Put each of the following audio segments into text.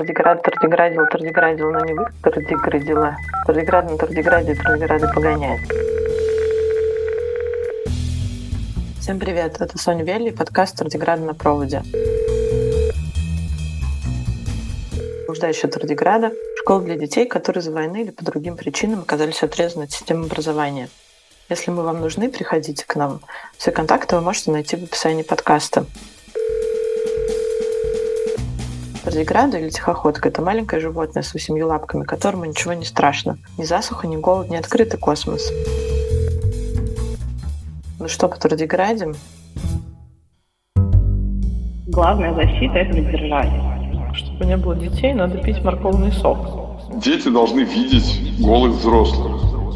Тардиград тардиградил, тардиградил, но не вы тардиградила. Тардиград на тардиграде, тардиграды погоняет. Всем привет, это Соня Велли, подкаст «Тардиград на проводе». Блуждающая Тардиграда – школа для детей, которые из-за войны или по другим причинам оказались отрезаны от системы образования. Если мы вам нужны, приходите к нам. Все контакты вы можете найти в описании подкаста. Тардиграда или тихоходка – это маленькое животное с восемью лапками, которому ничего не страшно. Ни засуха, ни голод, ни открытый космос. Ну что по тардиграде? Главная защита – это воздержание. Чтобы не было детей, надо пить морковный сок. Дети должны видеть голых взрослых.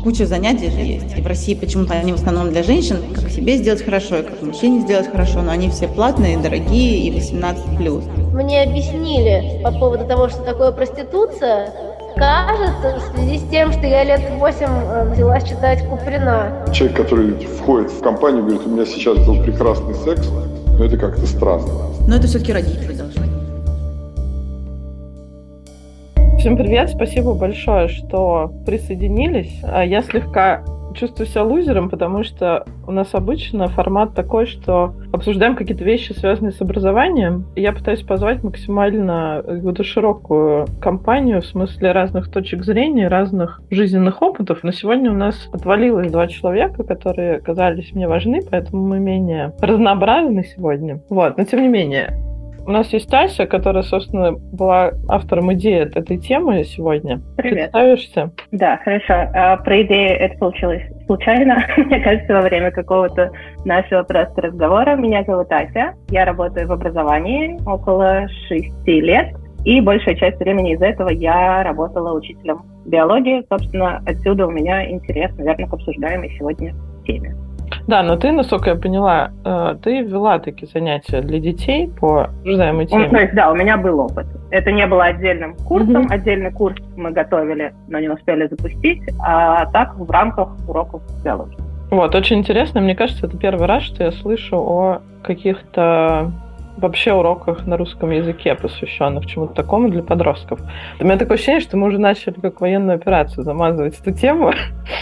Куча занятий же есть. И в России почему-то они в основном для женщин, как себе сделать хорошо, и как мужчине сделать хорошо, но они все платные, дорогие и 18+. Мне объяснили по поводу того, что такое проституция, кажется, в связи с тем, что я лет 8 э, взялась читать Куприна. Человек, который входит в компанию, говорит, у меня сейчас был прекрасный секс, но это как-то странно. Но это все-таки родители Всем привет, спасибо большое, что присоединились. А Я слегка чувствую себя лузером, потому что у нас обычно формат такой, что обсуждаем какие-то вещи, связанные с образованием. Я пытаюсь позвать максимально какую-то широкую компанию в смысле разных точек зрения, разных жизненных опытов. Но сегодня у нас отвалилось два человека, которые казались мне важны, поэтому мы менее разнообразны сегодня. Вот, но тем не менее, у нас есть Тася, которая, собственно, была автором идеи этой темы сегодня. Привет. Представишься? Да, хорошо. А, про идею это получилось случайно, мне кажется, во время какого-то нашего просто разговора. Меня зовут Ася, я работаю в образовании около шести лет, и большая часть времени из этого я работала учителем биологии. Собственно, отсюда у меня интерес, наверное, к обсуждаемой сегодня теме. Да, но ты, насколько я поняла, э, ты вела такие занятия для детей по обсуждаемой теме. Ну, то есть, да, у меня был опыт. Это не было отдельным курсом. Мгм. Отдельный курс мы готовили, но не успели запустить. А так в рамках уроков биологии. Вот, очень интересно. Мне кажется, это первый раз, что я слышу о каких-то вообще уроках на русском языке, посвященных чему-то такому для подростков. У меня такое ощущение, что мы уже начали как военную операцию замазывать эту тему.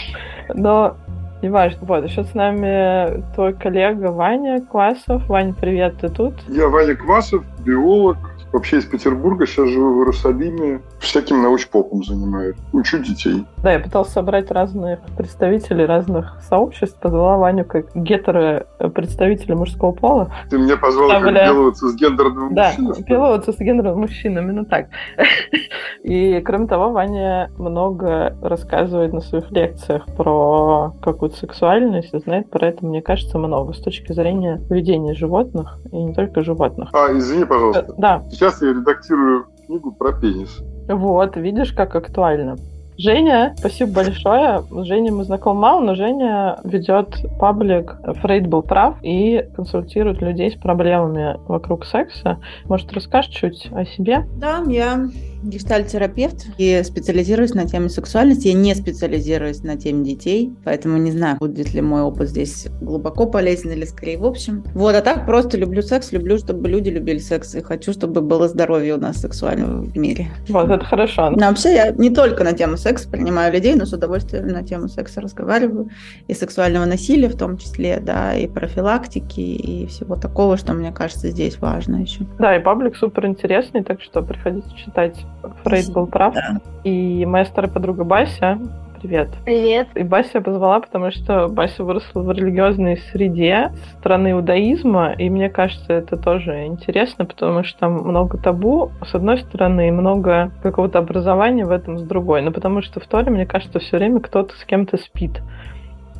Но не важно. Вот, еще с нами твой коллега Ваня Классов. Ваня, привет, ты тут? Я Ваня Квасов, биолог, вообще из Петербурга, сейчас живу в Иерусалиме, всяким научпопом занимаюсь, учу детей. Да, я пытался собрать разных представителей разных сообществ, позвала Ваню как гетеро представителя мужского пола. Ты меня позвал как делаться с гендерным Да, мужчиной, что ли? пиловаться с гендером мужчин, именно так. И, кроме того, Ваня много рассказывает на своих лекциях про какую-то сексуальность, и знает про это, мне кажется, много с точки зрения поведения животных, и не только животных. А, извини, пожалуйста. Да, Сейчас я редактирую книгу про пенис. вот, видишь, как актуально. Женя, спасибо большое. С Женей мы знакомы мало, но Женя ведет паблик «Фрейд был прав» и консультирует людей с проблемами вокруг секса. Может, расскажешь чуть о себе? Да, я гештальт-терапевт и специализируюсь на теме сексуальности. Я не специализируюсь на теме детей, поэтому не знаю, будет ли мой опыт здесь глубоко полезен или скорее в общем. Вот, а так просто люблю секс, люблю, чтобы люди любили секс, и хочу, чтобы было здоровье у нас сексуального в мире. Вот, это хорошо. Но вообще я не только на тему секса принимаю людей, но с удовольствием на тему секса разговариваю. И сексуального насилия в том числе, да, и профилактики, и всего такого, что мне кажется здесь важно еще. Да, и паблик супер интересный, так что приходите читать. Фрейд был прав. Да. И моя старая подруга Бася, привет. Привет. И Бася я позвала, потому что Бася выросла в религиозной среде страны иудаизма, и мне кажется, это тоже интересно, потому что там много табу, с одной стороны, и много какого-то образования в этом с другой. Но потому что в Торе, мне кажется, все время кто-то с кем-то спит.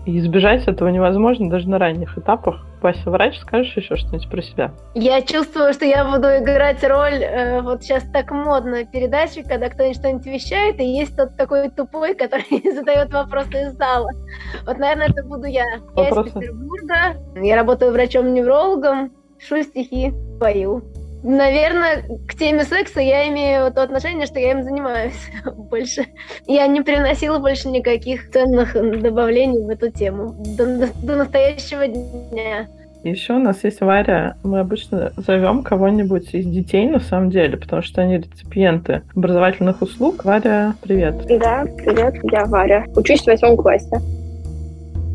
И избежать этого невозможно даже на ранних этапах. Бася, врач, скажешь еще что-нибудь про себя? Я чувствую, что я буду играть роль, э, вот сейчас так модно, передачи, когда кто-нибудь что-нибудь вещает, и есть тот такой тупой, который задает вопросы из зала. Вот, наверное, это буду я. Я Вопросы? из Петербурга, я работаю врачом-неврологом, пишу стихи, пою. Наверное, к теме секса я имею то отношение, что я им занимаюсь больше. Я не приносила больше никаких ценных добавлений в эту тему до, до настоящего дня. Еще у нас есть Варя. Мы обычно зовем кого-нибудь из детей, на самом деле, потому что они реципиенты образовательных услуг. Варя, привет. Да, привет, я Варя. Учусь в восьмом классе.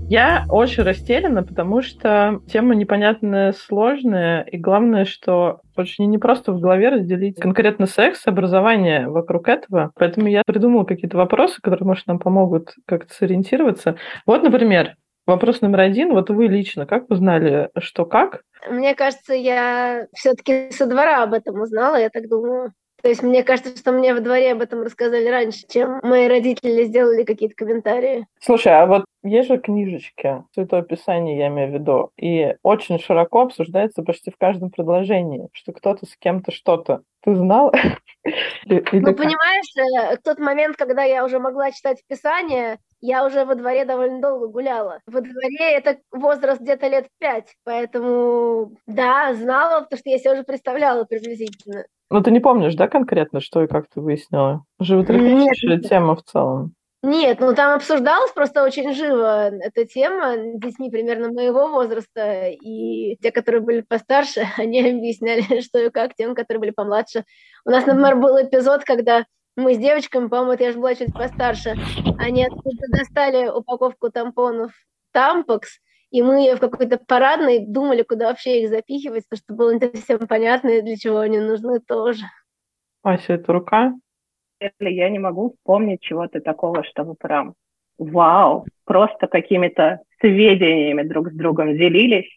Я очень растеряна, потому что тема непонятная, сложная, и главное, что очень не просто в голове разделить конкретно секс, образование вокруг этого. Поэтому я придумала какие-то вопросы, которые, может, нам помогут как-то сориентироваться. Вот, например, вопрос номер один. Вот вы лично, как узнали, что как? Мне кажется, я все-таки со двора об этом узнала, я так думаю. То есть мне кажется, что мне во дворе об этом рассказали раньше, чем мои родители сделали какие-то комментарии. Слушай, а вот есть же книжечки, Святое Писание я имею в виду, и очень широко обсуждается почти в каждом предложении, что кто-то с кем-то что-то. Ты знал? Ну, понимаешь, э, тот момент, когда я уже могла читать Писание, я уже во дворе довольно долго гуляла. Во дворе это возраст где-то лет пять, поэтому да, знала, потому что я себе уже представляла приблизительно. Ну, ты не помнишь, да, конкретно, что и как ты выяснила? Животрепещущая тема в целом. Нет, ну там обсуждалась просто очень живо эта тема с детьми примерно моего возраста, и те, которые были постарше, они объясняли, что и как тем, которые были помладше. У нас, например, был эпизод, когда мы с девочками, по-моему, это я же была чуть постарше, они откуда достали упаковку тампонов Тампокс, и мы в какой-то парадной думали, куда вообще их запихивать, потому что было не совсем понятно, для чего они нужны тоже. Ася, это рука? Я не могу вспомнить чего-то такого, чтобы прям вау, просто какими-то сведениями друг с другом делились.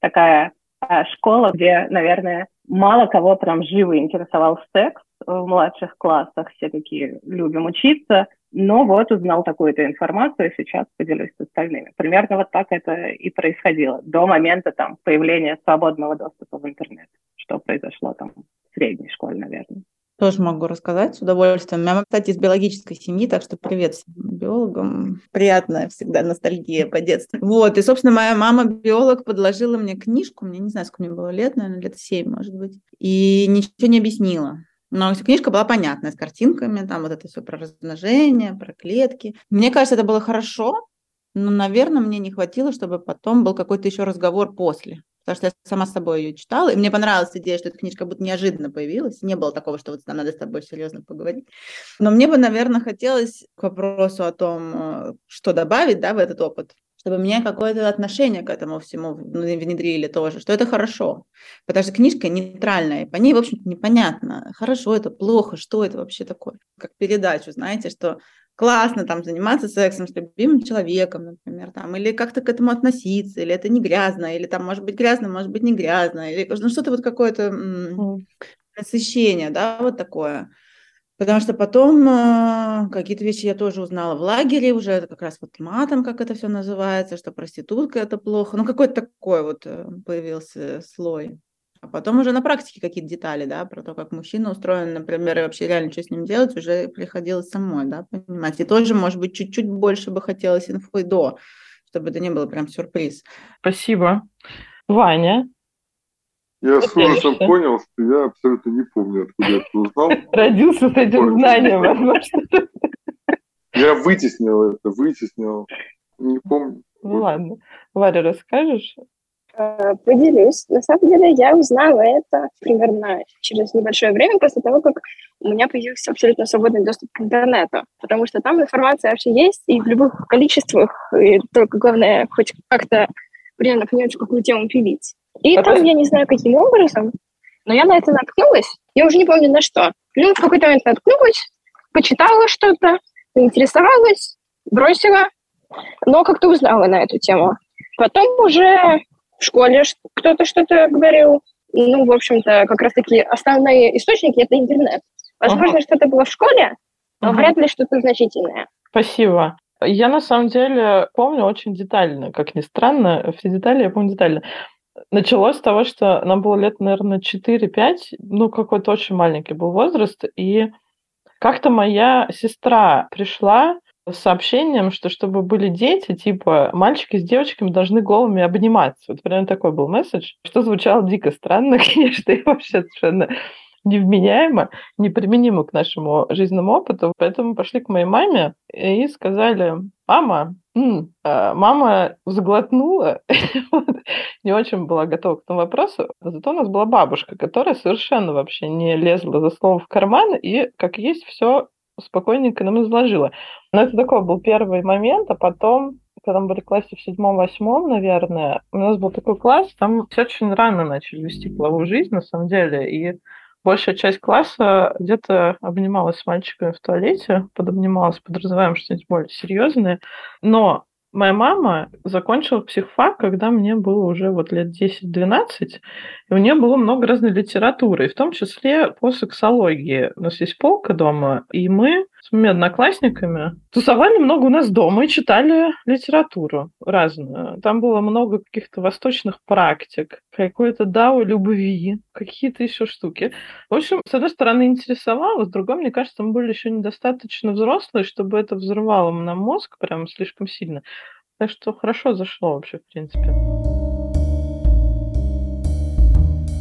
Такая э, школа, где, наверное, мало кого прям живо интересовал секс в младших классах. Все такие любим учиться но вот узнал такую-то информацию, и сейчас поделюсь с остальными. Примерно вот так это и происходило до момента там появления свободного доступа в интернет, что произошло там в средней школе, наверное. Тоже могу рассказать с удовольствием. Я, кстати, из биологической семьи, так что привет всем биологам. Приятная всегда ностальгия по детству. Вот, и, собственно, моя мама биолог подложила мне книжку, мне не знаю, сколько мне было лет, наверное, лет семь, может быть, и ничего не объяснила. Но книжка была понятная, с картинками, там вот это все про размножение, про клетки. Мне кажется, это было хорошо, но, наверное, мне не хватило, чтобы потом был какой-то еще разговор после. Потому что я сама с собой ее читала, и мне понравилась идея, что эта книжка будто неожиданно появилась. Не было такого, что вот нам надо с тобой серьезно поговорить. Но мне бы, наверное, хотелось к вопросу о том, э, что добавить да, в этот опыт, чтобы мне какое-то отношение к этому всему внедрили тоже, что это хорошо. Потому что книжка нейтральная, по ней, в общем-то, непонятно, хорошо это, плохо, что это вообще такое. Как передачу, знаете, что классно там заниматься сексом с любимым человеком, например, там, или как-то к этому относиться, или это не грязно, или там может быть грязно, может быть не грязно, или ну, что-то вот какое-то насыщение, да, вот такое. Потому что потом э, какие-то вещи я тоже узнала в лагере, уже как раз вот матом, как это все называется, что проститутка это плохо. Ну, какой-то такой вот э, появился слой. А потом уже на практике какие-то детали, да, про то, как мужчина устроен, например, и вообще реально что с ним делать, уже приходилось самой, да, понимать. И тоже, может быть, чуть-чуть больше бы хотелось инфы до, чтобы это не было прям сюрприз. Спасибо. Ваня, я с ужасом понял, что я абсолютно не помню, откуда я это узнал. Родился с этим знанием, возможно. Я вытеснил это, вытеснил. Не помню. Ну ладно. Варя, расскажешь? Э, поделюсь. На самом деле я узнала это примерно через небольшое время после того, как у меня появился абсолютно свободный доступ к интернету, потому что там информация вообще есть и в любых количествах, и только главное хоть как-то примерно понять, какую тему пилить. И там, я не знаю, каким образом, но я на это наткнулась. Я уже не помню на что. Ну, в какой-то момент наткнулась, почитала что-то, интересовалась, бросила, но как-то узнала на эту тему. Потом уже в школе кто-то что-то говорил. Ну, в общем-то, как раз-таки основные источники — это интернет. Возможно, ага. что-то было в школе, но ага. вряд ли что-то значительное. Спасибо. Я на самом деле помню очень детально, как ни странно, все детали я помню детально. Началось с того, что нам было лет, наверное, 4-5, ну, какой-то очень маленький был возраст, и как-то моя сестра пришла с сообщением, что чтобы были дети, типа, мальчики с девочками должны голыми обниматься. Вот примерно такой был месседж, что звучало дико странно, конечно, и вообще совершенно невменяемо, неприменимо к нашему жизненному опыту. Поэтому пошли к моей маме и сказали, мама, м-м", мама заглотнула, не очень была готова к этому вопросу. Зато у нас была бабушка, которая совершенно вообще не лезла за слово в карман и, как есть, все спокойненько нам изложила. Но это такой был первый момент, а потом когда мы были в классе в седьмом-восьмом, наверное, у нас был такой класс, там все очень рано начали вести половую жизнь, на самом деле, и большая часть класса где-то обнималась с мальчиками в туалете, подобнималась, подразумеваем что-нибудь более серьезное, но Моя мама закончила психфак, когда мне было уже вот лет 10-12, и у нее было много разной литературы, в том числе по сексологии. У нас есть полка дома, и мы с моими одноклассниками тусовали много у нас дома и читали литературу разную. Там было много каких-то восточных практик, какой-то дао любви, какие-то еще штуки. В общем, с одной стороны, интересовало, с другой, мне кажется, мы были еще недостаточно взрослые, чтобы это взрывало нам мозг прям слишком сильно. Так что хорошо зашло вообще, в принципе.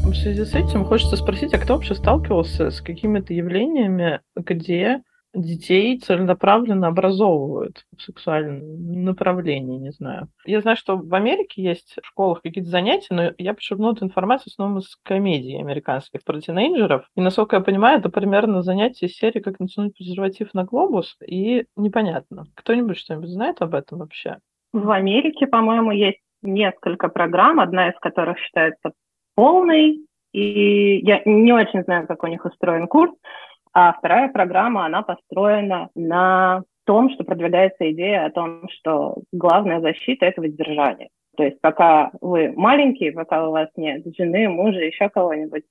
В связи с этим хочется спросить, а кто вообще сталкивался с какими-то явлениями, где детей целенаправленно образовывают в сексуальном направлении, не знаю. Я знаю, что в Америке есть в школах какие-то занятия, но я подчеркну эту информацию в основном из комедий американских про тинейджеров. И, насколько я понимаю, это примерно занятие из серии «Как натянуть презерватив на глобус», и непонятно. Кто-нибудь что-нибудь знает об этом вообще? В Америке, по-моему, есть несколько программ, одна из которых считается полной, и я не очень знаю, как у них устроен курс, а вторая программа, она построена на том, что продвигается идея о том, что главная защита – это воздержание. То есть пока вы маленькие, пока у вас нет жены, мужа, еще кого-нибудь,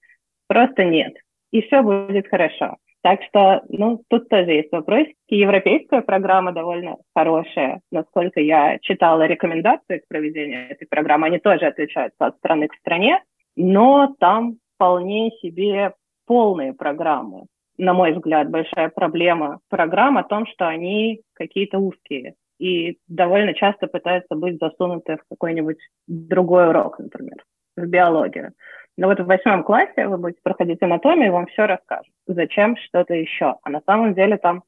просто нет. И все будет хорошо. Так что, ну, тут тоже есть вопросики. Европейская программа довольно хорошая. Насколько я читала рекомендации к проведению этой программы, они тоже отличаются от страны к стране, но там вполне себе полные программы. На мой взгляд, большая проблема программ о том, что они какие-то узкие и довольно часто пытаются быть засунуты в какой-нибудь другой урок, например, в биологию. Но вот в восьмом классе вы будете проходить анатомию, и вам все расскажут. Зачем что-то еще. А на самом деле там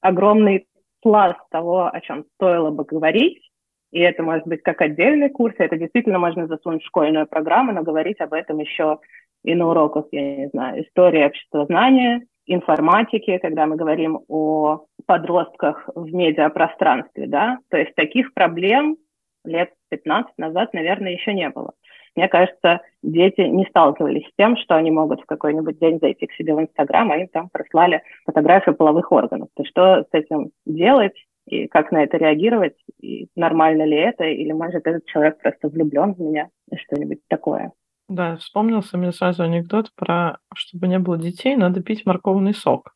огромный пласт того, о чем стоило бы говорить, и это может быть как отдельный курс, это действительно можно засунуть в школьную программу, но говорить об этом еще и на уроках, я не знаю, истории обществознания, информатики, когда мы говорим о подростках в медиапространстве, да, то есть таких проблем лет 15 назад, наверное, еще не было. Мне кажется, дети не сталкивались с тем, что они могут в какой-нибудь день зайти к себе в Инстаграм, а им там прислали фотографию половых органов. То что с этим делать и как на это реагировать, и нормально ли это, или, может, этот человек просто влюблен в меня, что-нибудь такое. Да, вспомнился мне сразу анекдот про, чтобы не было детей, надо пить морковный сок.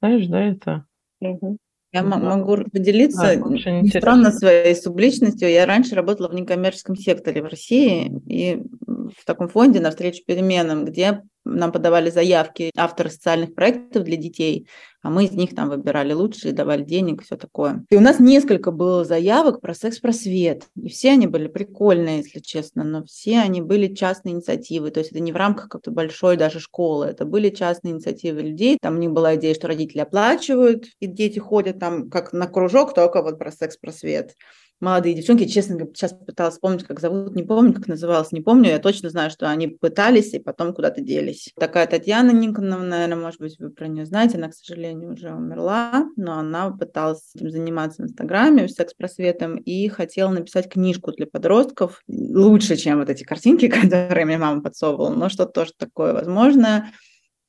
Знаешь, да, это? Угу. Я да. могу поделиться да, странно своей субличностью. Я раньше работала в некоммерческом секторе в России и в таком фонде навстречу переменам, где нам подавали заявки авторы социальных проектов для детей, а мы из них там выбирали лучшие, давали денег, все такое. И у нас несколько было заявок про секс-просвет, и все они были прикольные, если честно, но все они были частные инициативы, то есть это не в рамках какой-то большой даже школы, это были частные инициативы людей, там у них была идея, что родители оплачивают, и дети ходят там как на кружок, только вот про секс-просвет молодые девчонки, честно сейчас пыталась вспомнить, как зовут, не помню, как называлась, не помню, я точно знаю, что они пытались и потом куда-то делись. Такая Татьяна Никоновна, наверное, может быть, вы про нее знаете, она, к сожалению, уже умерла, но она пыталась этим заниматься в Инстаграме, секс-просветом, и хотела написать книжку для подростков, лучше, чем вот эти картинки, которые мне мама подсовывала, но что-то тоже такое возможное.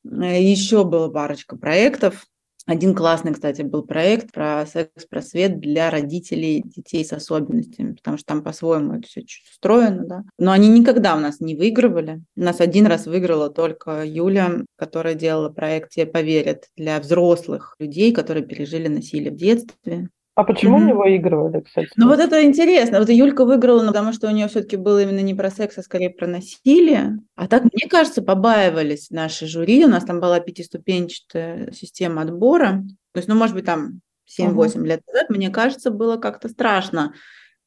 Еще было парочка проектов, один классный, кстати, был проект про секс-просвет для родителей детей с особенностями, потому что там по-своему это все устроено, да. Но они никогда у нас не выигрывали. У нас один раз выиграла только Юля, которая делала проект «Тебе поверят» для взрослых людей, которые пережили насилие в детстве. А почему mm-hmm. не выигрывали, кстати? Ну вот это интересно. Вот Юлька выиграла, ну, потому что у нее все-таки было именно не про секс, а скорее про насилие. А так, мне кажется, побаивались наши жюри. У нас там была пятиступенчатая система отбора. То есть, ну, может быть, там 7-8 uh-huh. лет назад, мне кажется, было как-то страшно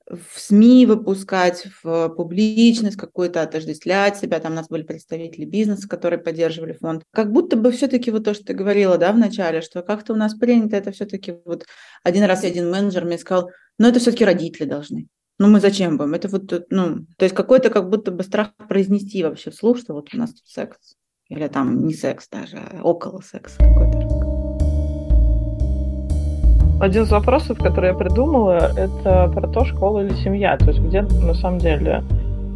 в СМИ выпускать, в публичность какую-то, отождествлять себя. Там у нас были представители бизнеса, которые поддерживали фонд. Как будто бы все-таки вот то, что ты говорила, да, в начале, что как-то у нас принято это все-таки вот один раз один менеджер мне сказал, ну это все-таки родители должны. Ну мы зачем будем? Это вот, ну, то есть какой-то как будто бы страх произнести вообще вслух, что вот у нас тут секс. Или там не секс даже, а около секса какой-то. Один из вопросов, который я придумала, это про то, школа или семья. То есть где на самом деле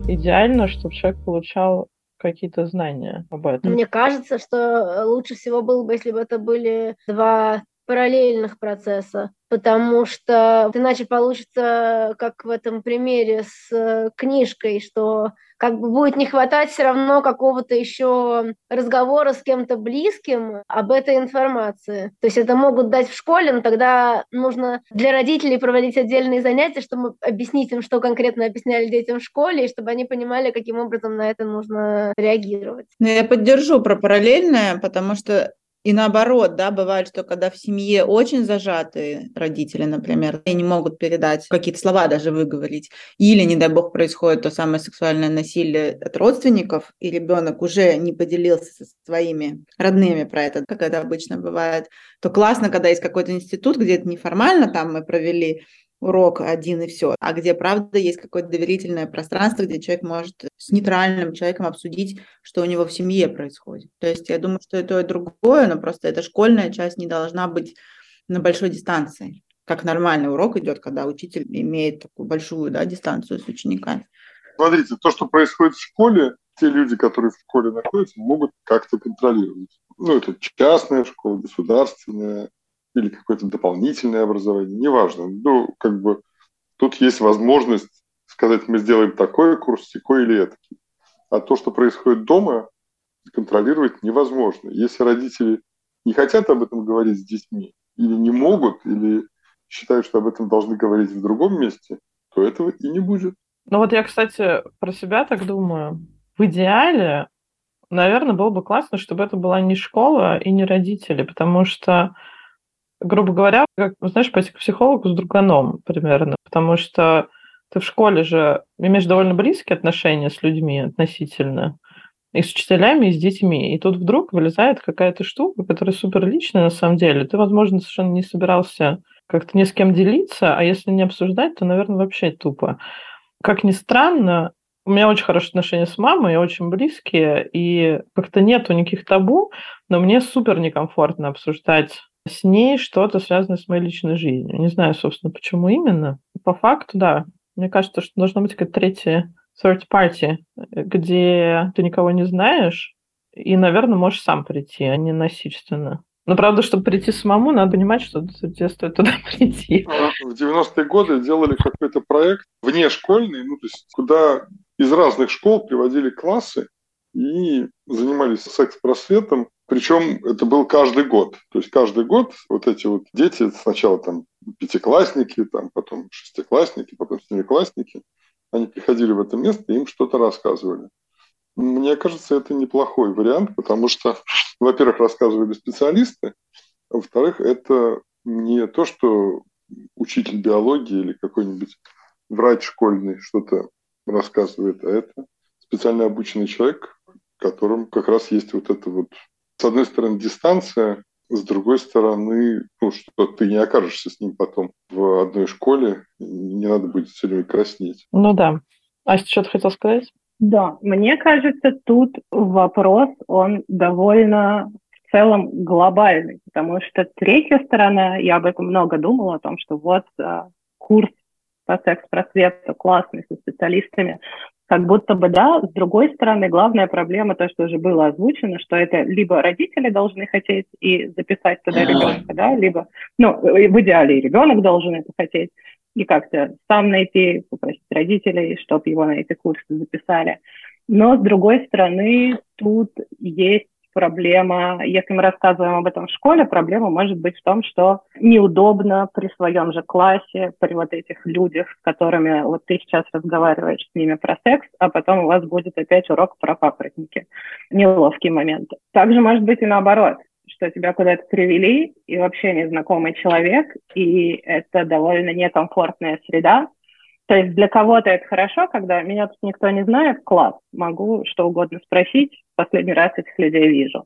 идеально, чтобы человек получал какие-то знания об этом. Мне кажется, что лучше всего было бы, если бы это были два параллельных процесса, потому что иначе получится, как в этом примере с э, книжкой, что как бы будет не хватать все равно какого-то еще разговора с кем-то близким об этой информации. То есть это могут дать в школе, но тогда нужно для родителей проводить отдельные занятия, чтобы объяснить им, что конкретно объясняли детям в школе, и чтобы они понимали, каким образом на это нужно реагировать. Ну, я поддержу про параллельное, потому что и наоборот, да, бывает, что когда в семье очень зажатые родители, например, и не могут передать какие-то слова даже выговорить, или, не дай бог, происходит то самое сексуальное насилие от родственников, и ребенок уже не поделился со своими родными про это, как это обычно бывает, то классно, когда есть какой-то институт, где это неформально, там мы провели урок один и все, а где, правда, есть какое-то доверительное пространство, где человек может с нейтральным человеком обсудить, что у него в семье происходит. То есть я думаю, что это и другое, но просто эта школьная часть не должна быть на большой дистанции, как нормальный урок идет, когда учитель имеет такую большую да, дистанцию с учениками. Смотрите, то, что происходит в школе, те люди, которые в школе находятся, могут как-то контролировать. Ну, это частная школа, государственная, или какое-то дополнительное образование, неважно. Ну, как бы тут есть возможность сказать, мы сделаем такой курс, такой или это. А то, что происходит дома, контролировать невозможно. Если родители не хотят об этом говорить с детьми, или не могут, или считают, что об этом должны говорить в другом месте, то этого и не будет. Ну вот я, кстати, про себя так думаю. В идеале, наверное, было бы классно, чтобы это была не школа и не родители, потому что грубо говоря, как, знаешь, пойти к психологу с друганом примерно, потому что ты в школе же имеешь довольно близкие отношения с людьми относительно, и с учителями, и с детьми. И тут вдруг вылезает какая-то штука, которая супер личная на самом деле. Ты, возможно, совершенно не собирался как-то ни с кем делиться, а если не обсуждать, то, наверное, вообще тупо. Как ни странно, у меня очень хорошие отношения с мамой, очень близкие, и как-то нету никаких табу, но мне супер некомфортно обсуждать с ней что-то связанное с моей личной жизнью. Не знаю, собственно, почему именно. По факту, да. Мне кажется, что должна быть какая-то третья third party, где ты никого не знаешь, и, наверное, можешь сам прийти, а не насильственно. Но, правда, чтобы прийти самому, надо понимать, что тебе стоит туда прийти. В 90-е годы делали какой-то проект внешкольный, ну, то есть куда из разных школ приводили классы и занимались секс-просветом причем это был каждый год. То есть каждый год вот эти вот дети, сначала там пятиклассники, там, потом шестиклассники, потом семиклассники, они приходили в это место и им что-то рассказывали. Мне кажется, это неплохой вариант, потому что, во-первых, рассказывали специалисты, а во-вторых, это не то, что учитель биологии или какой-нибудь врач школьный что-то рассказывает, а это специально обученный человек, которым как раз есть вот это вот с одной стороны, дистанция, с другой стороны, ну, что ты не окажешься с ним потом в одной школе, не надо будет все время краснеть. Ну да. Ася, что ты хотел сказать? Да, мне кажется, тут вопрос, он довольно в целом глобальный, потому что третья сторона, я об этом много думала, о том, что вот а, курс по секс-просвету классный со специалистами, как будто бы да, с другой стороны, главная проблема, то, что уже было озвучено, что это либо родители должны хотеть и записать туда ребенка, да, либо, ну, в идеале и ребенок должен это хотеть, и как-то сам найти, попросить родителей, чтобы его на эти курсы записали. Но, с другой стороны, тут есть проблема, если мы рассказываем об этом в школе, проблема может быть в том, что неудобно при своем же классе, при вот этих людях, с которыми вот ты сейчас разговариваешь с ними про секс, а потом у вас будет опять урок про папоротники. Неловкие моменты. Также может быть и наоборот, что тебя куда-то привели, и вообще незнакомый человек, и это довольно некомфортная среда, То есть для кого-то это хорошо, когда меня тут никто не знает, класс, могу что угодно спросить, последний раз этих людей вижу.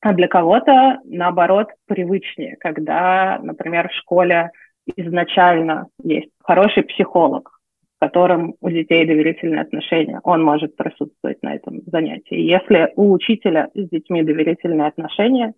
А для кого-то, наоборот, привычнее, когда, например, в школе изначально есть хороший психолог, с которым у детей доверительные отношения, он может присутствовать на этом занятии. Если у учителя с детьми доверительные отношения,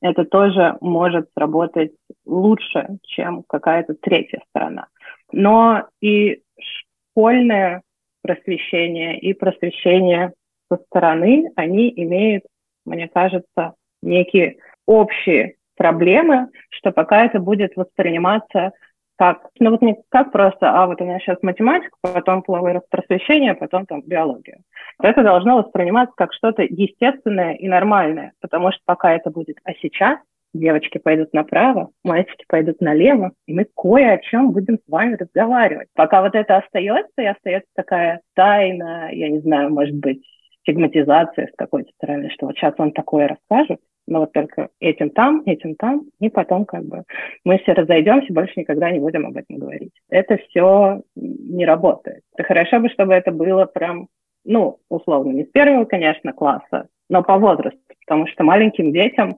это тоже может сработать лучше, чем какая-то третья сторона. Но и школьное просвещение, и просвещение со стороны, они имеют, мне кажется, некие общие проблемы, что пока это будет восприниматься как, ну вот не как просто, а вот у меня сейчас математика, потом половое просвещение, потом там биология. Это должно восприниматься как что-то естественное и нормальное, потому что пока это будет, а сейчас девочки пойдут направо, мальчики пойдут налево, и мы кое о чем будем с вами разговаривать. Пока вот это остается, и остается такая тайна, я не знаю, может быть, стигматизация с какой-то стороны, что вот сейчас он такое расскажет, но вот только этим там, этим там, и потом как бы мы все разойдемся, больше никогда не будем об этом говорить. Это все не работает. Это хорошо бы, чтобы это было прям, ну, условно, не с первого, конечно, класса, но по возрасту, потому что маленьким детям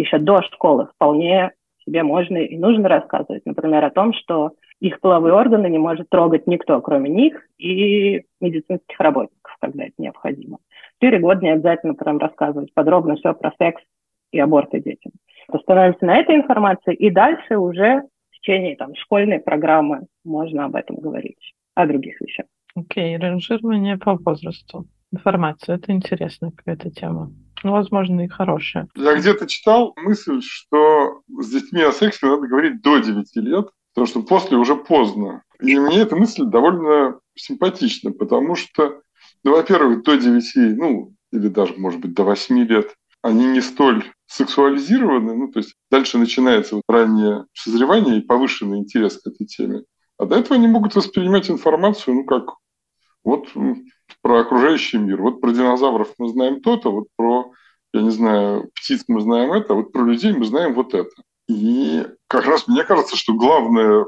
еще до школы вполне себе можно и нужно рассказывать, например, о том, что их половые органы не может трогать никто, кроме них и медицинских работников, когда это необходимо. Четыре года не обязательно прям рассказывать подробно все про секс и аборты детям. Остановимся на этой информации, и дальше уже в течение там, школьной программы можно об этом говорить, о других вещах. Окей, okay, ранжирование по возрасту. Информация, это интересная какая-то тема. Ну, возможно, и хорошая. Я где-то читал мысль, что с детьми о сексе надо говорить до 9 лет, потому что после уже поздно. И мне эта мысль довольно симпатична, потому что, ну, во-первых, до 9, ну, или даже, может быть, до 8 лет, они не столь сексуализированы, ну, то есть дальше начинается вот раннее созревание и повышенный интерес к этой теме. А до этого они могут воспринимать информацию, ну, как вот про окружающий мир. Вот про динозавров мы знаем то-то, вот про, я не знаю, птиц мы знаем это, вот про людей мы знаем вот это. И как раз мне кажется, что главное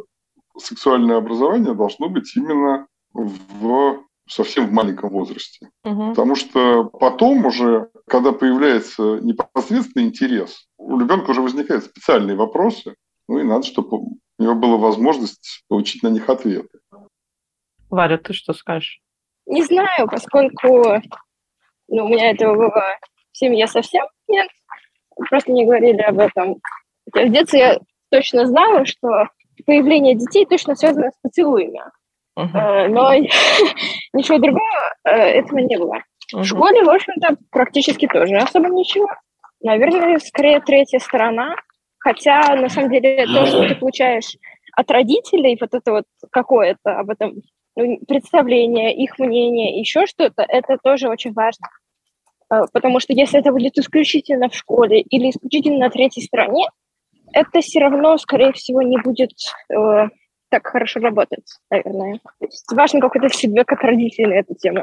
сексуальное образование должно быть именно в совсем в маленьком возрасте. Угу. Потому что потом уже, когда появляется непосредственный интерес, у ребенка уже возникают специальные вопросы, ну и надо, чтобы у него была возможность получить на них ответы. Варя, ты что скажешь? Не знаю, поскольку ну, у меня этого было в семье совсем нет. Просто не говорили об этом. Хотя в детстве я точно знала, что появление детей точно связано с поцелуями. Uh-huh. Но ничего другого э, этого не было. Uh-huh. В школе, в общем-то, практически тоже особо ничего. Наверное, скорее третья сторона. Хотя, на самом деле, то, что ты получаешь от родителей, вот это вот какое-то об этом ну, представление, их мнение, еще что-то, это тоже очень важно. Э, потому что если это будет исключительно в школе или исключительно на третьей стороне, это все равно, скорее всего, не будет э, так хорошо работать, наверное. То есть важен какой-то фидбэк от родителей на эту тему.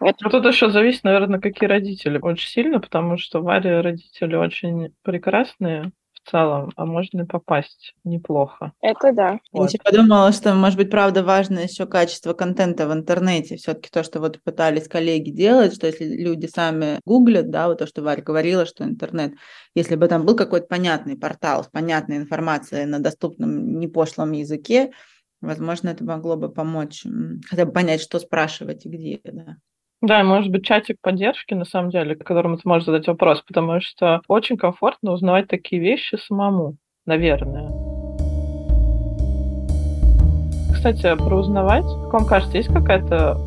Вот. Ну, тут еще зависит, наверное, какие родители. Очень сильно, потому что Варя родители очень прекрасные, в целом, а можно и попасть неплохо. Это да. Вот. Я подумала, что, может быть, правда важно еще качество контента в интернете. Все-таки то, что вот пытались коллеги делать, что если люди сами гуглят, да, вот то, что Варя говорила, что интернет, если бы там был какой-то понятный портал с понятной информацией на доступном непошлом языке, возможно, это могло бы помочь хотя бы понять, что спрашивать и где, да. Да, может быть, чатик поддержки, на самом деле, которому ты можешь задать вопрос, потому что очень комфортно узнавать такие вещи самому, наверное. Кстати, про узнавать, как вам кажется, есть какая-то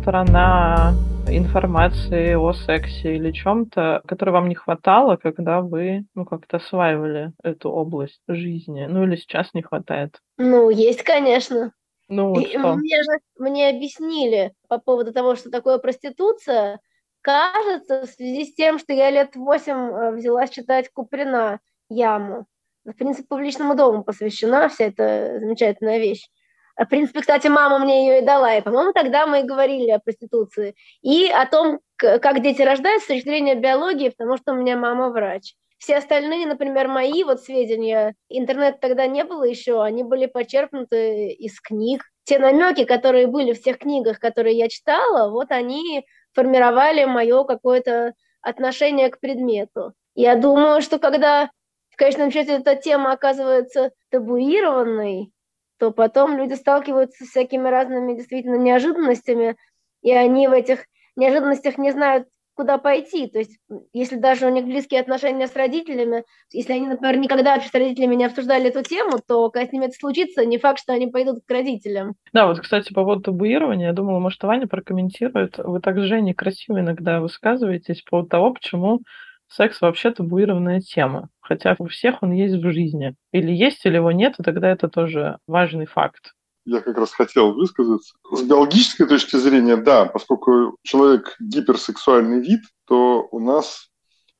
сторона информации о сексе или чем-то, которой вам не хватало, когда вы ну, как-то осваивали эту область жизни? Ну или сейчас не хватает? Ну, есть, конечно. Ну, вот и мне же мне объяснили по поводу того, что такое проституция. Кажется, в связи с тем, что я лет восемь э, взялась читать Куприна «Яму». В принципе, публичному дому посвящена вся эта замечательная вещь. В принципе, кстати, мама мне ее и дала. И, по-моему, тогда мы и говорили о проституции. И о том, как дети рождаются с точки зрения биологии, потому что у меня мама врач. Все остальные, например, мои вот сведения, интернет тогда не было еще, они были почерпнуты из книг. Те намеки, которые были в тех книгах, которые я читала, вот они формировали мое какое-то отношение к предмету. Я думаю, что когда в конечном счете эта тема оказывается табуированной, то потом люди сталкиваются с всякими разными действительно неожиданностями, и они в этих неожиданностях не знают, куда пойти. То есть, если даже у них близкие отношения с родителями, если они, например, никогда с родителями не обсуждали эту тему, то когда с ними это случится, не факт, что они пойдут к родителям. Да, вот, кстати, по поводу табуирования, я думала, может, Ваня прокомментирует. Вы так, Женя, красиво иногда высказываетесь по поводу того, почему секс вообще табуированная тема. Хотя у всех он есть в жизни. Или есть, или его нет, и тогда это тоже важный факт я как раз хотел высказаться. С биологической точки зрения, да, поскольку человек гиперсексуальный вид, то у нас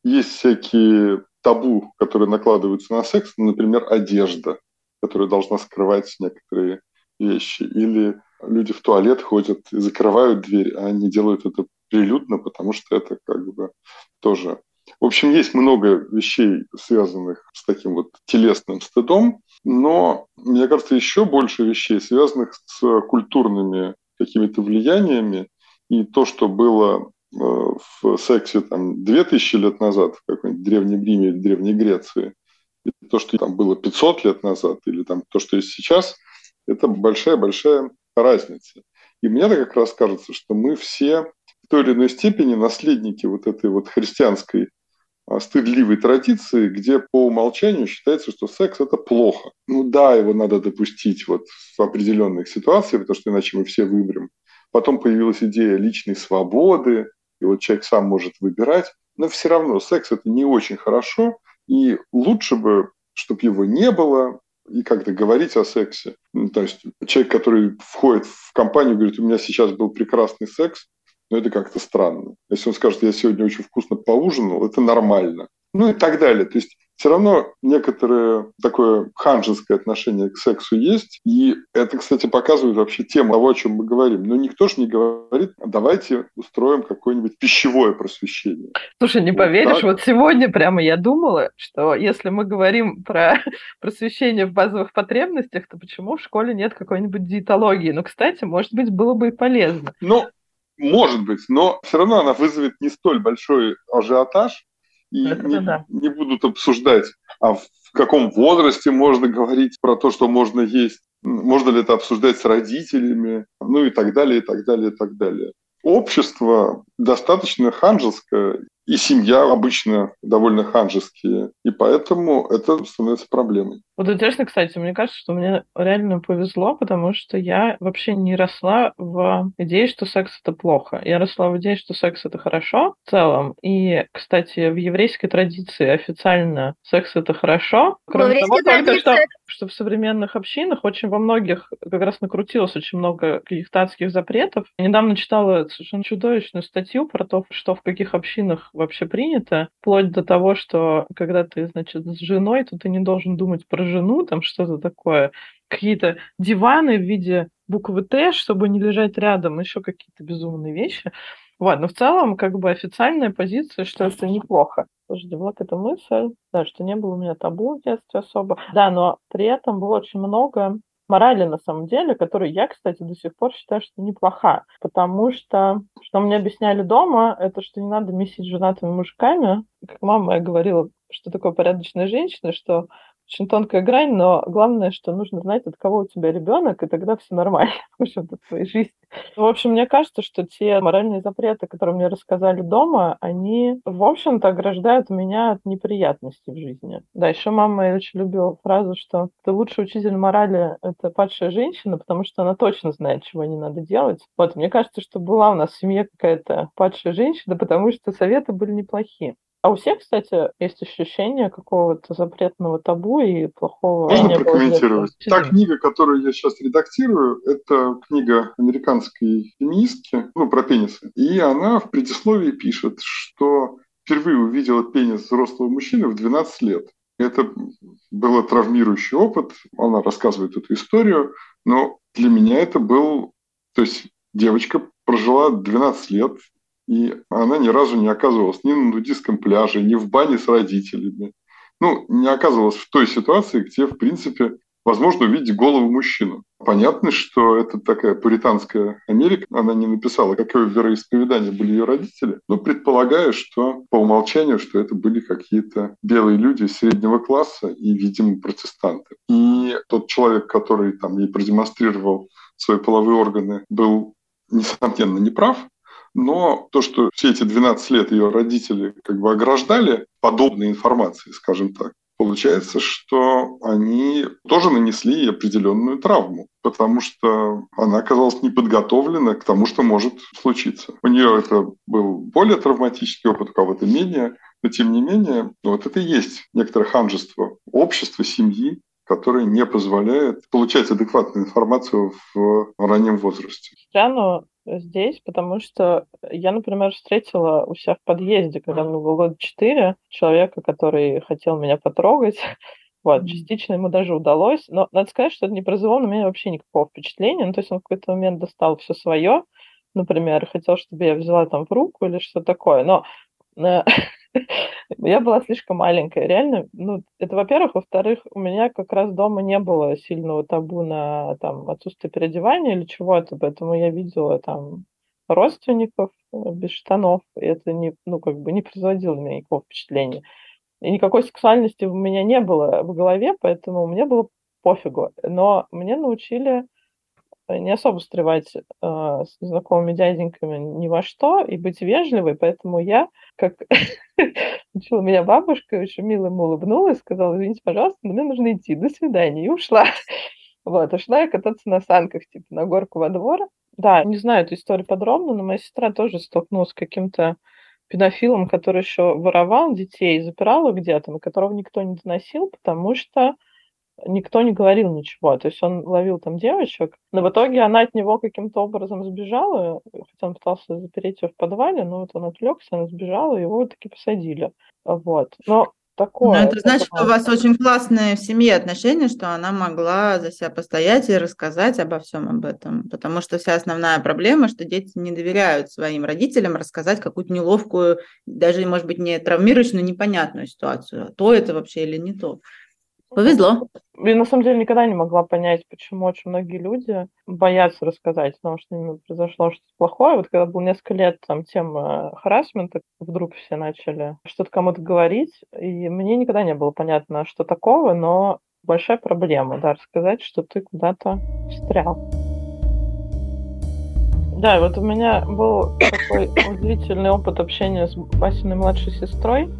есть всякие табу, которые накладываются на секс, например, одежда, которая должна скрывать некоторые вещи. Или люди в туалет ходят и закрывают дверь, а они делают это прилюдно, потому что это как бы тоже в общем, есть много вещей, связанных с таким вот телесным стыдом, но, мне кажется, еще больше вещей, связанных с культурными какими-то влияниями. И то, что было э, в сексе там 2000 лет назад в какой-нибудь Древнем Риме или Древней Греции, и то, что там было 500 лет назад, или там то, что есть сейчас, это большая-большая разница. И мне как раз кажется, что мы все в той или иной степени наследники вот этой вот христианской стыдливой традиции, где по умолчанию считается, что секс – это плохо. Ну да, его надо допустить вот в определенных ситуациях, потому что иначе мы все вымрем. Потом появилась идея личной свободы, и вот человек сам может выбирать. Но все равно секс – это не очень хорошо, и лучше бы, чтобы его не было, и как-то говорить о сексе. Ну, то есть человек, который входит в компанию, говорит, у меня сейчас был прекрасный секс, но это как-то странно. Если он скажет, я сегодня очень вкусно поужинал, это нормально. Ну и так далее. То есть все равно некоторое такое ханжеское отношение к сексу есть. И это, кстати, показывает вообще тему того, о чем мы говорим. Но никто же не говорит, давайте устроим какое-нибудь пищевое просвещение. Слушай, не вот поверишь, так. вот сегодня прямо я думала, что если мы говорим про просвещение в базовых потребностях, то почему в школе нет какой-нибудь диетологии? Ну, кстати, может быть, было бы и полезно. Ну, может быть, но все равно она вызовет не столь большой ажиотаж, и не, да. не будут обсуждать, а в каком возрасте можно говорить про то, что можно есть, можно ли это обсуждать с родителями, ну и так далее, и так далее, и так далее. Общество достаточно ханжеское, и семья обычно довольно ханжеские, и поэтому это становится проблемой. Вот интересно, кстати, мне кажется, что мне реально повезло, потому что я вообще не росла в идее, что секс это плохо. Я росла в идее, что секс это хорошо в целом. И, кстати, в еврейской традиции официально секс это хорошо. Кроме того, только что, что в современных общинах очень во многих как раз накрутилось очень много каких-то адских запретов. Я недавно читала совершенно чудовищную статью про то, что в каких общинах вообще принято, вплоть до того, что когда ты, значит, с женой, то ты не должен думать про жену, там что-то такое, какие-то диваны в виде буквы Т, чтобы не лежать рядом, еще какие-то безумные вещи. Вот, но в целом, как бы официальная позиция, что это неплохо. Подожди, вот эта мысль, да, что не было у меня табу в детстве особо. Да, но при этом было очень много морали на самом деле, которую я, кстати, до сих пор считаю, что неплоха. Потому что, что мне объясняли дома, это что не надо месить женатыми мужиками. Как мама моя говорила, что такое порядочная женщина, что очень тонкая грань, но главное, что нужно знать, от кого у тебя ребенок, и тогда все нормально в общем-то, в твоей жизни. В общем, мне кажется, что те моральные запреты, которые мне рассказали дома, они, в общем-то, ограждают меня от неприятностей в жизни. Да, еще мама очень любила фразу, что ты лучший учитель морали — это падшая женщина, потому что она точно знает, чего не надо делать. Вот, мне кажется, что была у нас в семье какая-то падшая женщина, потому что советы были неплохие. А у всех, кстати, есть ощущение какого-то запретного табу и плохого... Можно прокомментировать? Та книга, которую я сейчас редактирую, это книга американской феминистки, ну, про пенисы. И она в предисловии пишет, что впервые увидела пенис взрослого мужчины в 12 лет. Это был травмирующий опыт. Она рассказывает эту историю. Но для меня это был... То есть девочка прожила 12 лет И она ни разу не оказывалась ни на нудистском пляже, ни в бане с родителями. Ну, не оказывалась в той ситуации, где, в принципе, возможно увидеть голову мужчину. Понятно, что это такая пуританская Америка. Она не написала, какое вероисповедание были ее родители, но предполагаю, что по умолчанию, что это были какие-то белые люди среднего класса и, видимо, протестанты. И тот человек, который там ей продемонстрировал свои половые органы, был, несомненно, неправ, но то, что все эти 12 лет ее родители как бы ограждали подобной информацией, скажем так, получается, что они тоже нанесли ей определенную травму, потому что она оказалась не подготовлена к тому, что может случиться. У нее это был более травматический опыт, у кого-то менее, но тем не менее, вот это и есть некоторое ханжество общества, семьи, которое не позволяет получать адекватную информацию в раннем возрасте. Странно, здесь, потому что я, например, встретила у себя в подъезде, когда мне было года четыре, человека, который хотел меня потрогать. Вот, частично ему даже удалось, но надо сказать, что это не произвело на меня вообще никакого впечатления. Ну, то есть он в какой-то момент достал все свое, например, хотел, чтобы я взяла там в руку или что такое. Но э, Я была слишком маленькая, реально. Ну, это, во-первых. Во-вторых, у меня как раз дома не было сильного табу на там, отсутствие переодевания или чего-то, поэтому я видела там родственников э, без штанов, и это не, ну, как бы не производило на меня никакого впечатления. И никакой сексуальности у меня не было в голове, поэтому мне было пофигу. Но мне научили не особо встревать э, с незнакомыми дяденьками ни во что и быть вежливой, поэтому я, как учила меня бабушка, очень мило ему улыбнулась, сказала, извините, пожалуйста, но мне нужно идти, до свидания, и ушла. Вот, ушла я кататься на санках, типа, на горку во двор. Да, не знаю эту историю подробно, но моя сестра тоже столкнулась с каким-то педофилом, который еще воровал детей, запирал их где-то, на которого никто не доносил, потому что никто не говорил ничего. То есть он ловил там девочек, но в итоге она от него каким-то образом сбежала, хотя он пытался запереть ее в подвале, но вот он отвлекся, она сбежала, и его таки посадили. Вот. Но такое. Но это значит, что у вас очень классные в семье отношения, что она могла за себя постоять и рассказать обо всем об этом. Потому что вся основная проблема, что дети не доверяют своим родителям рассказать какую-то неловкую, даже, может быть, не травмирующую, но непонятную ситуацию. А то это вообще или не то. Повезло. Я на самом деле никогда не могла понять, почему очень многие люди боятся рассказать потому что ними произошло что-то плохое. Вот когда было несколько лет там тема харасмента, вдруг все начали что-то кому-то говорить, и мне никогда не было понятно, что такого, но большая проблема, да, рассказать, что ты куда-то встрял. Да, вот у меня был такой удивительный опыт общения с Васиной младшей сестрой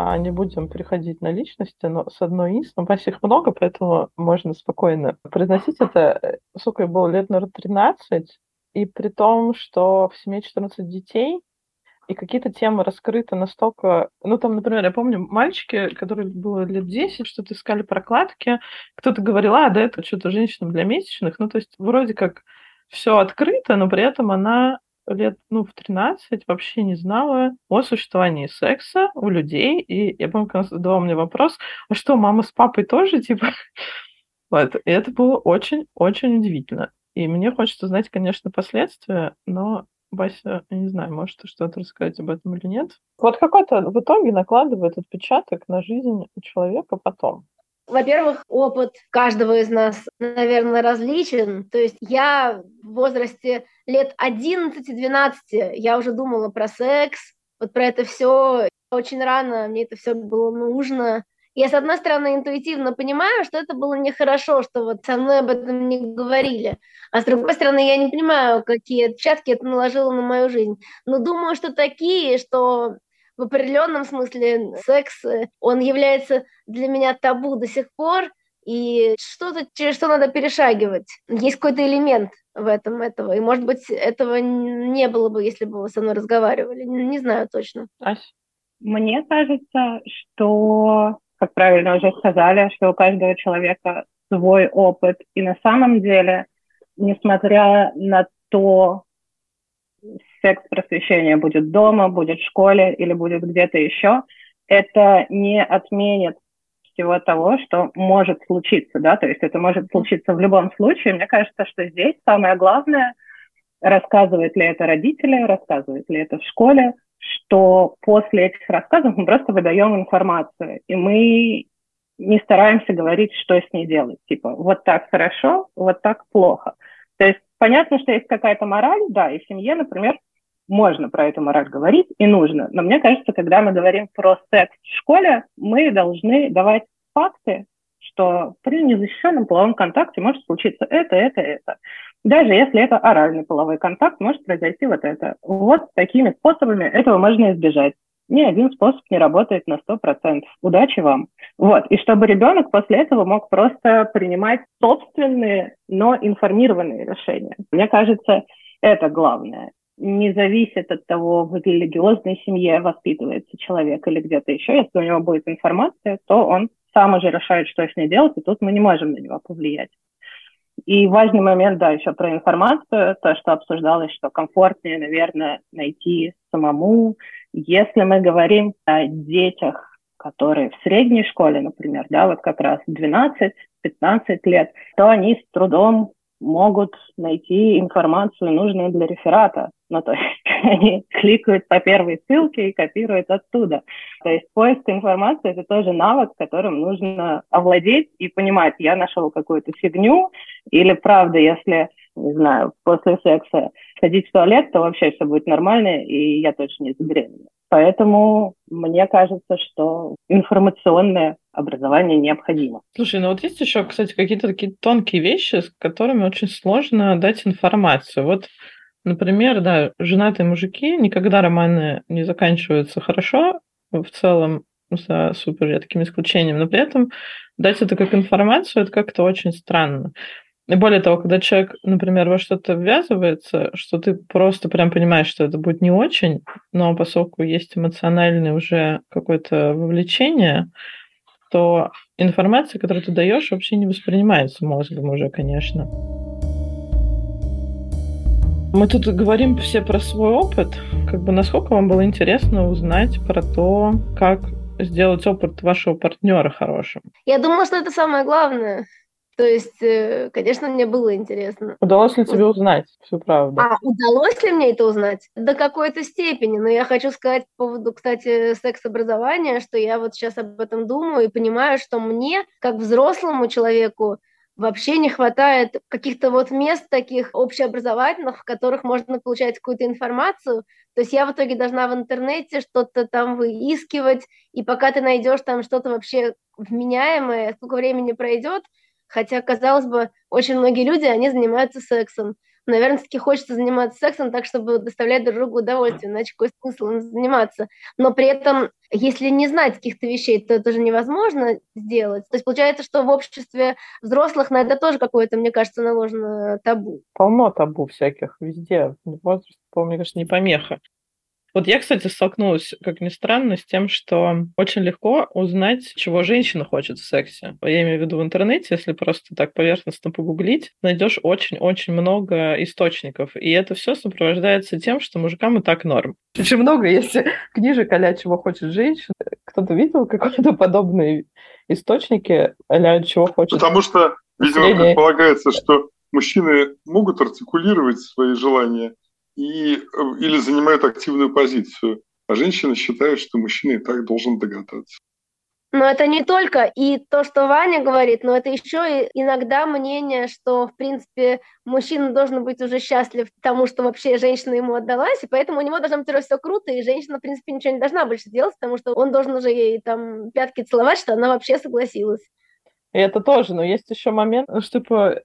а не будем переходить на личности, но с одной из, но Вася их много, поэтому можно спокойно произносить это. Сука, было лет, наверное, 13, и при том, что в семье 14 детей, и какие-то темы раскрыты настолько... Ну, там, например, я помню, мальчики, которые было лет 10, что-то искали прокладки, кто-то говорил, а, да, это что-то женщинам для месячных. Ну, то есть вроде как все открыто, но при этом она лет, ну, в 13 вообще не знала о существовании секса у людей. И я помню, когда задавал мне вопрос, а что, мама с папой тоже, типа? Вот. И это было очень-очень удивительно. И мне хочется знать, конечно, последствия, но Вася, я не знаю, может, ты что-то рассказать об этом или нет. Вот какой-то в итоге накладывает отпечаток на жизнь человека потом. Во-первых, опыт каждого из нас, наверное, различен. То есть я в возрасте лет 11-12 я уже думала про секс, вот про это все. Очень рано мне это все было нужно. Я, с одной стороны, интуитивно понимаю, что это было нехорошо, что вот со мной об этом не говорили. А с другой стороны, я не понимаю, какие отпечатки это наложило на мою жизнь. Но думаю, что такие, что в определенном смысле секс, э, он является для меня табу до сих пор, и что-то, через что надо перешагивать. Есть какой-то элемент в этом этого, и, может быть, этого не было бы, если бы вы со мной разговаривали. Не, знаю точно. Мне кажется, что, как правильно уже сказали, что у каждого человека свой опыт, и на самом деле, несмотря на то, секс-просвещение будет дома, будет в школе или будет где-то еще, это не отменит всего того, что может случиться, да, то есть это может случиться в любом случае. Мне кажется, что здесь самое главное рассказывают ли это родители, рассказывают ли это в школе, что после этих рассказов мы просто выдаем информацию, и мы не стараемся говорить, что с ней делать. Типа, вот так хорошо, вот так плохо. То есть понятно, что есть какая-то мораль, да, и в семье, например, можно про эту мораль говорить и нужно. Но мне кажется, когда мы говорим про секс в школе, мы должны давать факты, что при незащищенном половом контакте может случиться это, это, это. Даже если это оральный половой контакт, может произойти вот это. Вот такими способами этого можно избежать ни один способ не работает на 100%. Удачи вам. Вот. И чтобы ребенок после этого мог просто принимать собственные, но информированные решения. Мне кажется, это главное. Не зависит от того, в религиозной семье воспитывается человек или где-то еще. Если у него будет информация, то он сам уже решает, что с ней делать, и тут мы не можем на него повлиять. И важный момент, да, еще про информацию, то, что обсуждалось, что комфортнее, наверное, найти самому, если мы говорим о детях, которые в средней школе, например, да, вот как раз 12-15 лет, то они с трудом могут найти информацию, нужную для реферата. Ну, то есть они кликают по первой ссылке и копируют оттуда. То есть поиск информации – это тоже навык, которым нужно овладеть и понимать, я нашел какую-то фигню, или правда, если, не знаю, после секса ходить в туалет, то вообще все будет нормально, и я точно не забеременею. Поэтому мне кажется, что информационное образование необходимо. Слушай, ну вот есть еще, кстати, какие-то такие тонкие вещи, с которыми очень сложно дать информацию. Вот, например, да, женатые мужики, никогда романы не заканчиваются хорошо в целом, за супер редким исключением, но при этом дать это как информацию, это как-то очень странно. И более того, когда человек, например, во что-то ввязывается, что ты просто прям понимаешь, что это будет не очень, но поскольку есть эмоциональное уже какое-то вовлечение, то информация, которую ты даешь, вообще не воспринимается мозгом уже, конечно. Мы тут говорим все про свой опыт. Как бы насколько вам было интересно узнать про то, как сделать опыт вашего партнера хорошим? Я думала, что это самое главное. То есть, э, конечно, мне было интересно. Удалось ли тебе узнать всю правду? А удалось ли мне это узнать? До какой-то степени. Но я хочу сказать по поводу, кстати, секс-образования, что я вот сейчас об этом думаю и понимаю, что мне, как взрослому человеку, вообще не хватает каких-то вот мест таких общеобразовательных, в которых можно получать какую-то информацию. То есть я в итоге должна в интернете что-то там выискивать, и пока ты найдешь там что-то вообще вменяемое, сколько времени пройдет, Хотя, казалось бы, очень многие люди, они занимаются сексом. Наверное, таки хочется заниматься сексом так, чтобы доставлять друг другу удовольствие, иначе какой смысл им заниматься. Но при этом, если не знать каких-то вещей, то это же невозможно сделать. То есть получается, что в обществе взрослых на это тоже какое-то, мне кажется, наложено табу. Полно табу всяких везде. Возраст, мне кажется, не помеха. Вот я, кстати, столкнулась, как ни странно, с тем, что очень легко узнать, чего женщина хочет в сексе. Я имею в виду в интернете, если просто так поверхностно погуглить, найдешь очень-очень много источников. И это все сопровождается тем, что мужикам и так норм. Очень много есть книжек а чего хочет женщина. Кто-то видел какие-то подобные источники а чего хочет Потому что, видимо, предполагается, что мужчины могут артикулировать свои желания, и, э, или занимают активную позицию. А женщины считают, что мужчина и так должен догадаться. Но это не только и то, что Ваня говорит, но это еще и иногда мнение, что, в принципе, мужчина должен быть уже счастлив тому, что вообще женщина ему отдалась, и поэтому у него должно быть все круто, и женщина, в принципе, ничего не должна больше делать, потому что он должен уже ей там пятки целовать, что она вообще согласилась. И это тоже, но есть еще момент, что типа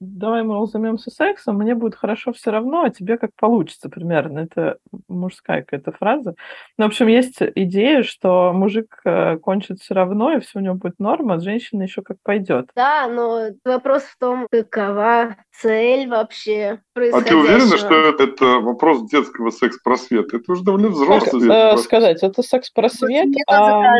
давай мы займемся сексом, мне будет хорошо все равно, а тебе как получится примерно. Это мужская какая-то фраза. Ну, в общем, есть идея, что мужик э, кончит все равно, и все у него будет норма, а женщина еще как пойдет. Да, но вопрос в том, какова цель вообще А ты уверена, что это, это вопрос детского секс-просвета? Это уже довольно взрослый. Как, э, сказать, это секс-просвет, а...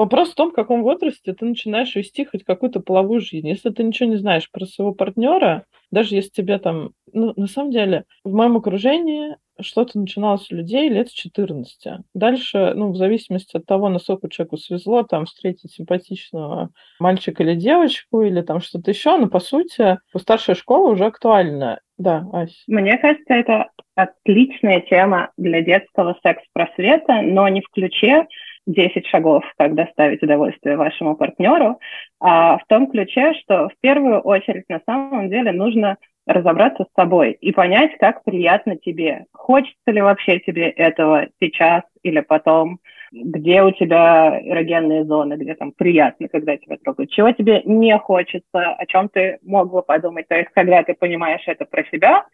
Вопрос в том, в каком возрасте ты начинаешь вести хоть какую-то половую жизнь. Если ты ничего не знаешь про своего партнера, даже если тебе там... Ну, на самом деле, в моем окружении что-то начиналось у людей лет с 14. Дальше, ну, в зависимости от того, насколько человеку свезло, там, встретить симпатичного мальчика или девочку, или там что-то еще, но, по сути, старшая школа уже актуальна. Да, Ась. Мне кажется, это отличная тема для детского секс-просвета, но не в ключе 10 шагов, как доставить удовольствие вашему партнеру, а в том ключе, что в первую очередь на самом деле нужно разобраться с собой и понять, как приятно тебе. Хочется ли вообще тебе этого сейчас или потом? Где у тебя эрогенные зоны, где там приятно, когда тебя трогают? Чего тебе не хочется, о чем ты мог бы подумать? То есть, когда ты понимаешь это про себя,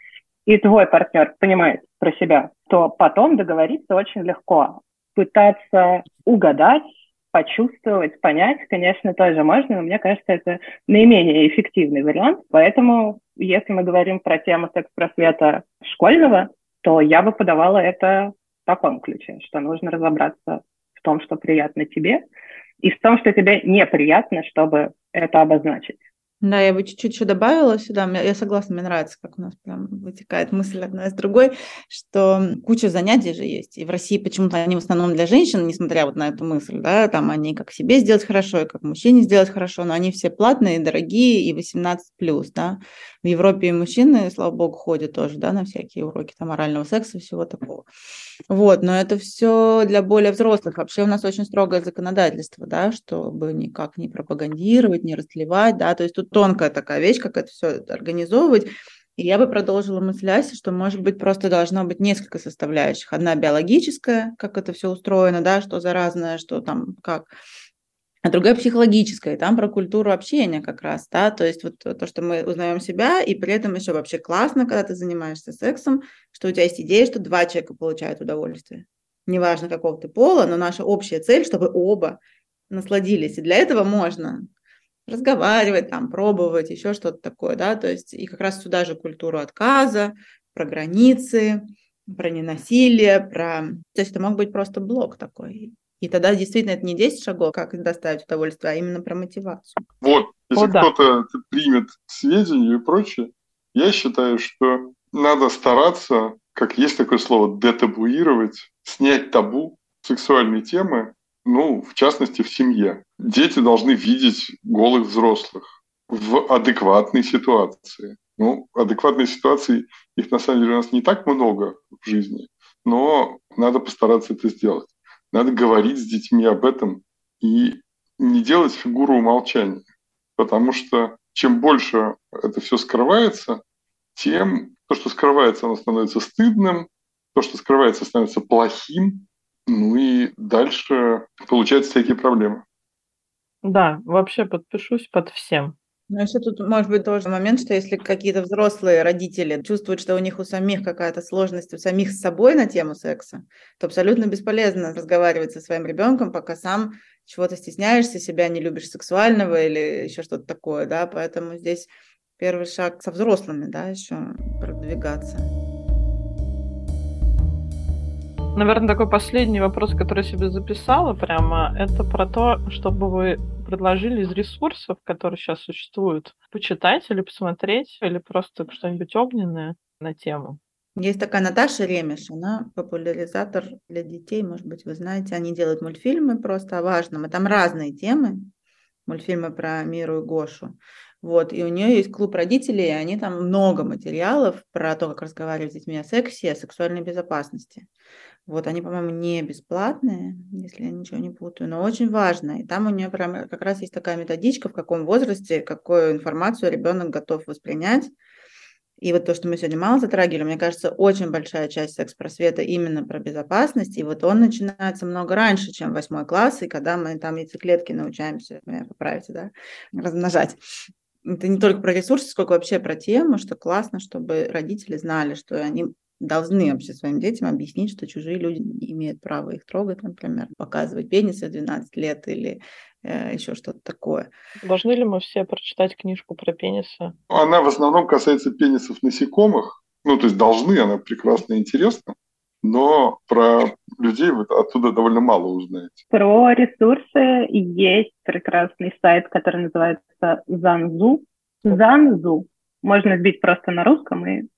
и твой партнер понимает про себя, то потом договориться очень легко. Пытаться угадать, почувствовать, понять, конечно, тоже можно, но мне кажется, это наименее эффективный вариант. Поэтому, если мы говорим про тему секс-просвета школьного, то я бы подавала это в таком ключе, что нужно разобраться в том, что приятно тебе, и в том, что тебе неприятно, чтобы это обозначить. Да, я бы чуть-чуть еще добавила сюда. Я согласна, мне нравится, как у нас прям вытекает мысль одна из другой, что куча занятий же есть. И в России почему-то они в основном для женщин, несмотря вот на эту мысль, да, там они как себе сделать хорошо, и как мужчине сделать хорошо, но они все платные, дорогие и 18+, да. В Европе и мужчины, слава богу, ходят тоже, да, на всякие уроки там морального секса, всего такого. Вот, но это все для более взрослых. Вообще у нас очень строгое законодательство, да, чтобы никак не пропагандировать, не растлевать, да, то есть тут тонкая такая вещь, как это все организовывать. И я бы продолжила мысль Аси, что, может быть, просто должно быть несколько составляющих. Одна биологическая, как это все устроено, да, что заразное, что там как а другая психологическая, и там про культуру общения как раз, да, то есть вот то, что мы узнаем себя, и при этом еще вообще классно, когда ты занимаешься сексом, что у тебя есть идея, что два человека получают удовольствие. Неважно, какого ты пола, но наша общая цель, чтобы оба насладились. И для этого можно разговаривать, там, пробовать, еще что-то такое, да, то есть и как раз сюда же культуру отказа, про границы, про ненасилие, про... То есть это мог быть просто блок такой. И тогда действительно это не 10 шагов, как доставить удовольствие, а именно про мотивацию. Вот, если О, кто-то да. примет сведения и прочее, я считаю, что надо стараться, как есть такое слово, детабуировать, снять табу сексуальной темы, ну, в частности, в семье. Дети должны видеть голых взрослых в адекватной ситуации. Ну, адекватные ситуации, их на самом деле у нас не так много в жизни, но надо постараться это сделать. Надо говорить с детьми об этом и не делать фигуру умолчания. Потому что чем больше это все скрывается, тем то, что скрывается, оно становится стыдным, то, что скрывается, становится плохим, ну и дальше получаются всякие проблемы. Да, вообще подпишусь под всем. Ну, еще тут может быть тоже момент, что если какие-то взрослые родители чувствуют, что у них у самих какая-то сложность у самих с собой на тему секса, то абсолютно бесполезно разговаривать со своим ребенком, пока сам чего-то стесняешься, себя не любишь сексуального или еще что-то такое, да, поэтому здесь первый шаг со взрослыми, да, еще продвигаться. Наверное, такой последний вопрос, который я себе записала прямо, это про то, чтобы вы предложили из ресурсов, которые сейчас существуют, почитать или посмотреть, или просто что-нибудь огненное на тему. Есть такая Наташа Ремеш, она популяризатор для детей, может быть, вы знаете, они делают мультфильмы просто о важном, и там разные темы, мультфильмы про Миру и Гошу. Вот, и у нее есть клуб родителей, и они там много материалов про то, как разговаривать с детьми о сексе, о сексуальной безопасности. Вот, они, по-моему, не бесплатные, если я ничего не путаю, но очень важно. И там у нее прям как раз есть такая методичка, в каком возрасте, какую информацию ребенок готов воспринять. И вот то, что мы сегодня мало затрагивали, мне кажется, очень большая часть секс-просвета именно про безопасность. И вот он начинается много раньше, чем восьмой класс, и когда мы там яйцеклетки научаемся, меня поправите, да, размножать. Это не только про ресурсы, сколько вообще про тему, что классно, чтобы родители знали, что они должны вообще своим детям объяснить, что чужие люди не имеют права их трогать, например, показывать пенисы в 12 лет или э, еще что-то такое. Должны ли мы все прочитать книжку про пенисы? Она в основном касается пенисов насекомых. Ну, то есть должны, она прекрасно и интересна. Но про людей вы оттуда довольно мало узнаете. Про ресурсы есть прекрасный сайт, который называется Занзу. Занзу. Можно сбить просто на русском и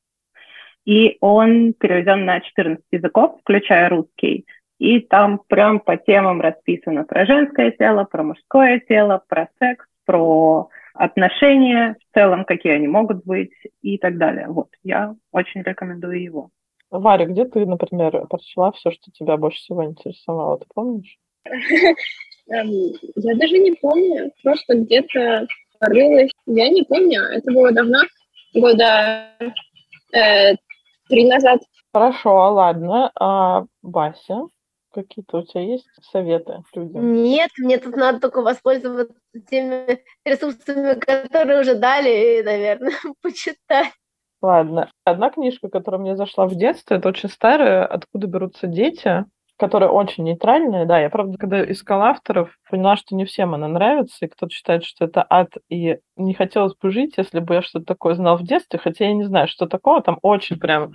и он переведен на 14 языков, включая русский. И там прям по темам расписано про женское тело, про мужское тело, про секс, про отношения в целом, какие они могут быть и так далее. Вот, я очень рекомендую его. Варя, где ты, например, прочла все, что тебя больше всего интересовало? Ты помнишь? Эм, я даже не помню, просто где-то рылась. Я не помню, это было давно, года э, три назад. Хорошо, ладно. А Вася, какие-то у тебя есть советы людям? Нет, мне тут надо только воспользоваться теми ресурсами, которые уже дали, и, наверное, почитать. Ладно. Одна книжка, которая мне зашла в детстве, это очень старая «Откуда берутся дети», которая очень нейтральная. Да, я, правда, когда искала авторов, поняла, что не всем она нравится, и кто-то считает, что это ад, и не хотелось бы жить, если бы я что-то такое знал в детстве, хотя я не знаю, что такое, там очень прям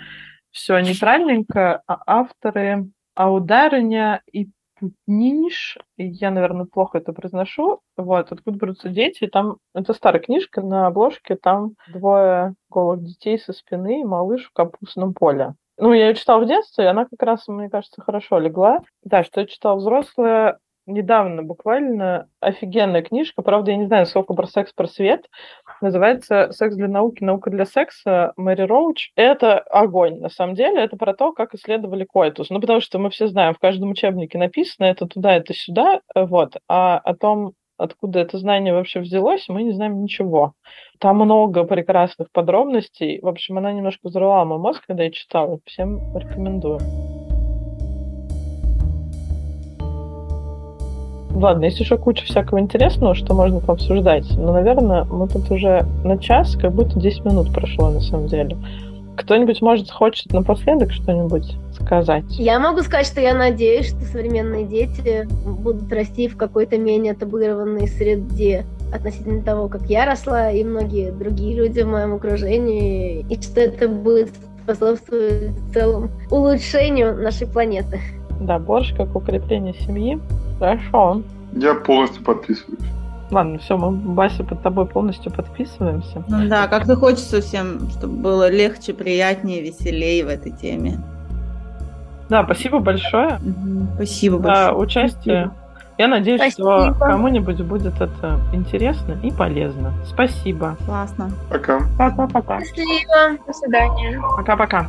все нейтральненько, а авторы Аудариня и Путнинш, я, наверное, плохо это произношу, вот, откуда берутся дети, там, это старая книжка, на обложке там двое голых детей со спины и малыш в капустном поле. Ну, я ее читала в детстве, и она как раз, мне кажется, хорошо легла. Да, что я читала взрослая, недавно буквально офигенная книжка, правда, я не знаю, сколько про секс, про свет. Называется «Секс для науки. Наука для секса» Мэри Роуч. Это огонь, на самом деле. Это про то, как исследовали койтус. Ну, потому что мы все знаем, в каждом учебнике написано это туда, это сюда, вот. А о том, откуда это знание вообще взялось, мы не знаем ничего. Там много прекрасных подробностей. В общем, она немножко взорвала мой мозг, когда я читала. Всем рекомендую. Ладно, есть еще куча всякого интересного, что можно пообсуждать. Но, наверное, мы тут уже на час, как будто 10 минут прошло на самом деле. Кто-нибудь, может, хочет напоследок что-нибудь сказать? Я могу сказать, что я надеюсь, что современные дети будут расти в какой-то менее табуированной среде относительно того, как я росла, и многие другие люди в моем окружении, и что это будет способствовать в целом улучшению нашей планеты. Да, больше как укрепление семьи. Хорошо. Я полностью подписываюсь. Ладно, все, мы, Бася, под тобой полностью подписываемся. Ну да, как-то хочется всем, чтобы было легче, приятнее, веселее в этой теме. Да, спасибо большое. Спасибо за большое. участие. Спасибо. Я надеюсь, Спасибо. что кому-нибудь будет это интересно и полезно. Спасибо. Классно. Пока. Пока-пока. Счастливо. До свидания. Пока-пока.